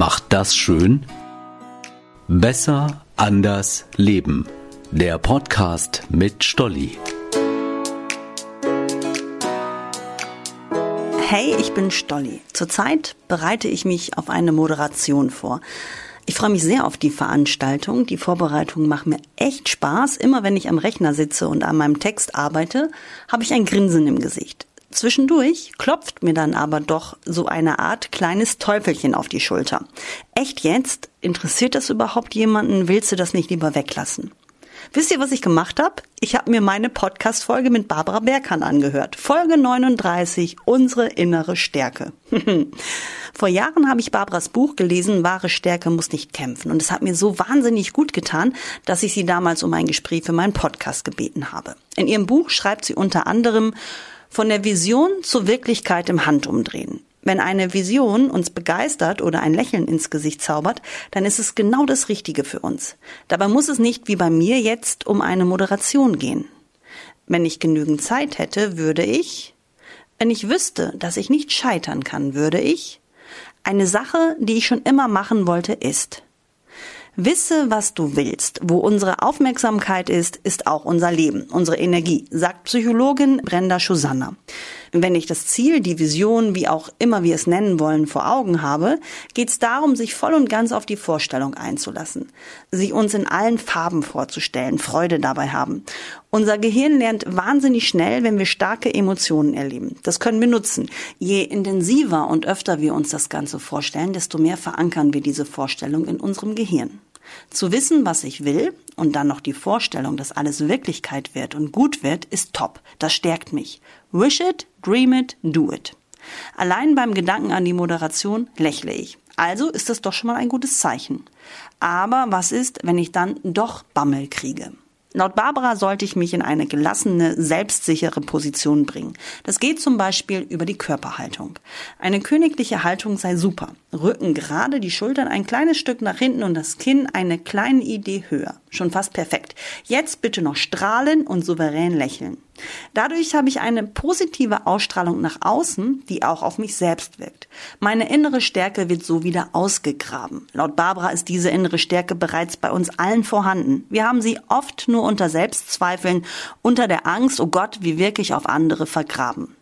macht das schön? Besser, anders, leben. Der Podcast mit Stolli. Hey, ich bin Stolli. Zurzeit bereite ich mich auf eine Moderation vor. Ich freue mich sehr auf die Veranstaltung. Die Vorbereitungen machen mir echt Spaß. Immer wenn ich am Rechner sitze und an meinem Text arbeite, habe ich ein Grinsen im Gesicht. Zwischendurch klopft mir dann aber doch so eine Art kleines Teufelchen auf die Schulter. Echt jetzt? Interessiert das überhaupt jemanden? Willst du das nicht lieber weglassen? Wisst ihr, was ich gemacht habe? Ich habe mir meine Podcast-Folge mit Barbara Berkan angehört. Folge 39, unsere innere Stärke. Vor Jahren habe ich Barbaras Buch gelesen, Wahre Stärke muss nicht kämpfen. Und es hat mir so wahnsinnig gut getan, dass ich sie damals um ein Gespräch für meinen Podcast gebeten habe. In ihrem Buch schreibt sie unter anderem, von der Vision zur Wirklichkeit im Handumdrehen. Wenn eine Vision uns begeistert oder ein Lächeln ins Gesicht zaubert, dann ist es genau das Richtige für uns. Dabei muss es nicht wie bei mir jetzt um eine Moderation gehen. Wenn ich genügend Zeit hätte, würde ich, wenn ich wüsste, dass ich nicht scheitern kann, würde ich, eine Sache, die ich schon immer machen wollte, ist, Wisse, was du willst. Wo unsere Aufmerksamkeit ist, ist auch unser Leben, unsere Energie, sagt Psychologin Brenda Schusanna. Wenn ich das Ziel, die Vision, wie auch immer wir es nennen wollen, vor Augen habe, geht es darum, sich voll und ganz auf die Vorstellung einzulassen, sie uns in allen Farben vorzustellen, Freude dabei haben. Unser Gehirn lernt wahnsinnig schnell, wenn wir starke Emotionen erleben. Das können wir nutzen. Je intensiver und öfter wir uns das Ganze vorstellen, desto mehr verankern wir diese Vorstellung in unserem Gehirn. Zu wissen, was ich will und dann noch die Vorstellung, dass alles Wirklichkeit wird und gut wird, ist top. Das stärkt mich. Wish it, dream it, do it. Allein beim Gedanken an die Moderation lächle ich. Also ist das doch schon mal ein gutes Zeichen. Aber was ist, wenn ich dann doch Bammel kriege? Laut Barbara sollte ich mich in eine gelassene, selbstsichere Position bringen. Das geht zum Beispiel über die Körperhaltung. Eine königliche Haltung sei super. Rücken gerade, die Schultern ein kleines Stück nach hinten und das Kinn eine kleine Idee höher. Schon fast perfekt. Jetzt bitte noch strahlen und souverän lächeln. Dadurch habe ich eine positive Ausstrahlung nach außen, die auch auf mich selbst wirkt. Meine innere Stärke wird so wieder ausgegraben. Laut Barbara ist diese innere Stärke bereits bei uns allen vorhanden. Wir haben sie oft nur unter Selbstzweifeln, unter der Angst, oh Gott, wie wirklich auf andere vergraben.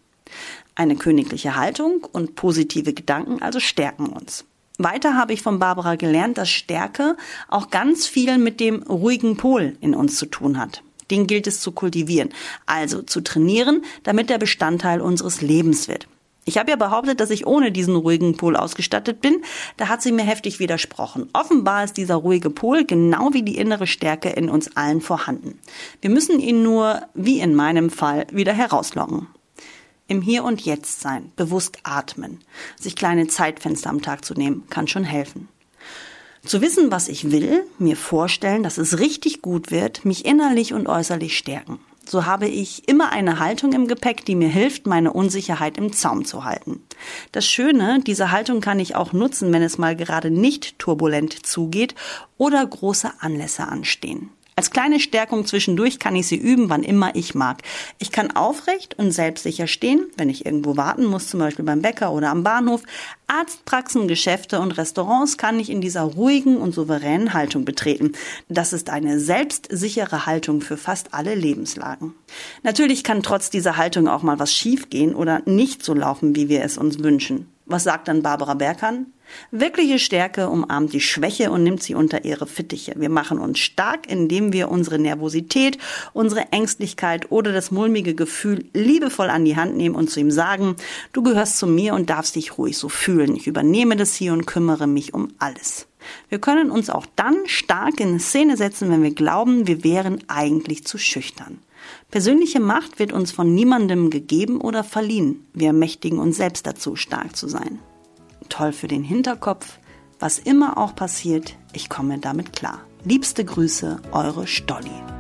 Eine königliche Haltung und positive Gedanken also stärken uns. Weiter habe ich von Barbara gelernt, dass Stärke auch ganz viel mit dem ruhigen Pol in uns zu tun hat. Den gilt es zu kultivieren, also zu trainieren, damit der Bestandteil unseres Lebens wird. Ich habe ja behauptet, dass ich ohne diesen ruhigen Pol ausgestattet bin. Da hat sie mir heftig widersprochen. Offenbar ist dieser ruhige Pol genau wie die innere Stärke in uns allen vorhanden. Wir müssen ihn nur, wie in meinem Fall, wieder herauslocken. Im Hier und Jetzt sein, bewusst atmen, sich kleine Zeitfenster am Tag zu nehmen, kann schon helfen. Zu wissen, was ich will, mir vorstellen, dass es richtig gut wird, mich innerlich und äußerlich stärken. So habe ich immer eine Haltung im Gepäck, die mir hilft, meine Unsicherheit im Zaum zu halten. Das Schöne, diese Haltung kann ich auch nutzen, wenn es mal gerade nicht turbulent zugeht oder große Anlässe anstehen. Als kleine Stärkung zwischendurch kann ich sie üben, wann immer ich mag. Ich kann aufrecht und selbstsicher stehen, wenn ich irgendwo warten muss, zum Beispiel beim Bäcker oder am Bahnhof. Arztpraxen, Geschäfte und Restaurants kann ich in dieser ruhigen und souveränen Haltung betreten. Das ist eine selbstsichere Haltung für fast alle Lebenslagen. Natürlich kann trotz dieser Haltung auch mal was schiefgehen oder nicht so laufen, wie wir es uns wünschen. Was sagt dann Barbara Berkan? Wirkliche Stärke umarmt die Schwäche und nimmt sie unter ihre Fittiche. Wir machen uns stark, indem wir unsere Nervosität, unsere Ängstlichkeit oder das mulmige Gefühl liebevoll an die Hand nehmen und zu ihm sagen, du gehörst zu mir und darfst dich ruhig so fühlen. Ich übernehme das hier und kümmere mich um alles. Wir können uns auch dann stark in Szene setzen, wenn wir glauben, wir wären eigentlich zu schüchtern. Persönliche Macht wird uns von niemandem gegeben oder verliehen. Wir ermächtigen uns selbst dazu, stark zu sein toll für den Hinterkopf. Was immer auch passiert, ich komme damit klar. Liebste Grüße, eure Stolli.